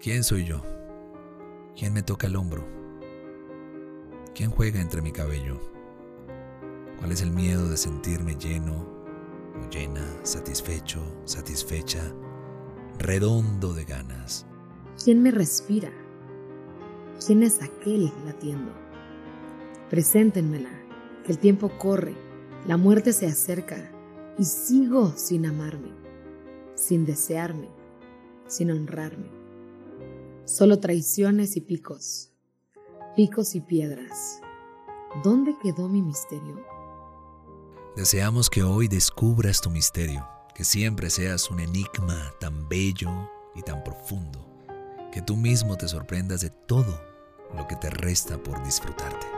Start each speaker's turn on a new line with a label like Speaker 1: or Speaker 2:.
Speaker 1: ¿Quién soy yo? ¿Quién me toca el hombro? ¿Quién juega entre mi cabello? ¿Cuál es el miedo de sentirme lleno o llena, satisfecho, satisfecha, redondo de ganas?
Speaker 2: ¿Quién me respira? ¿Quién es aquel latiendo? Preséntenmela, que el tiempo corre, la muerte se acerca y sigo sin amarme, sin desearme, sin honrarme. Solo traiciones y picos, picos y piedras. ¿Dónde quedó mi misterio?
Speaker 1: Deseamos que hoy descubras tu misterio, que siempre seas un enigma tan bello y tan profundo, que tú mismo te sorprendas de todo lo que te resta por disfrutarte.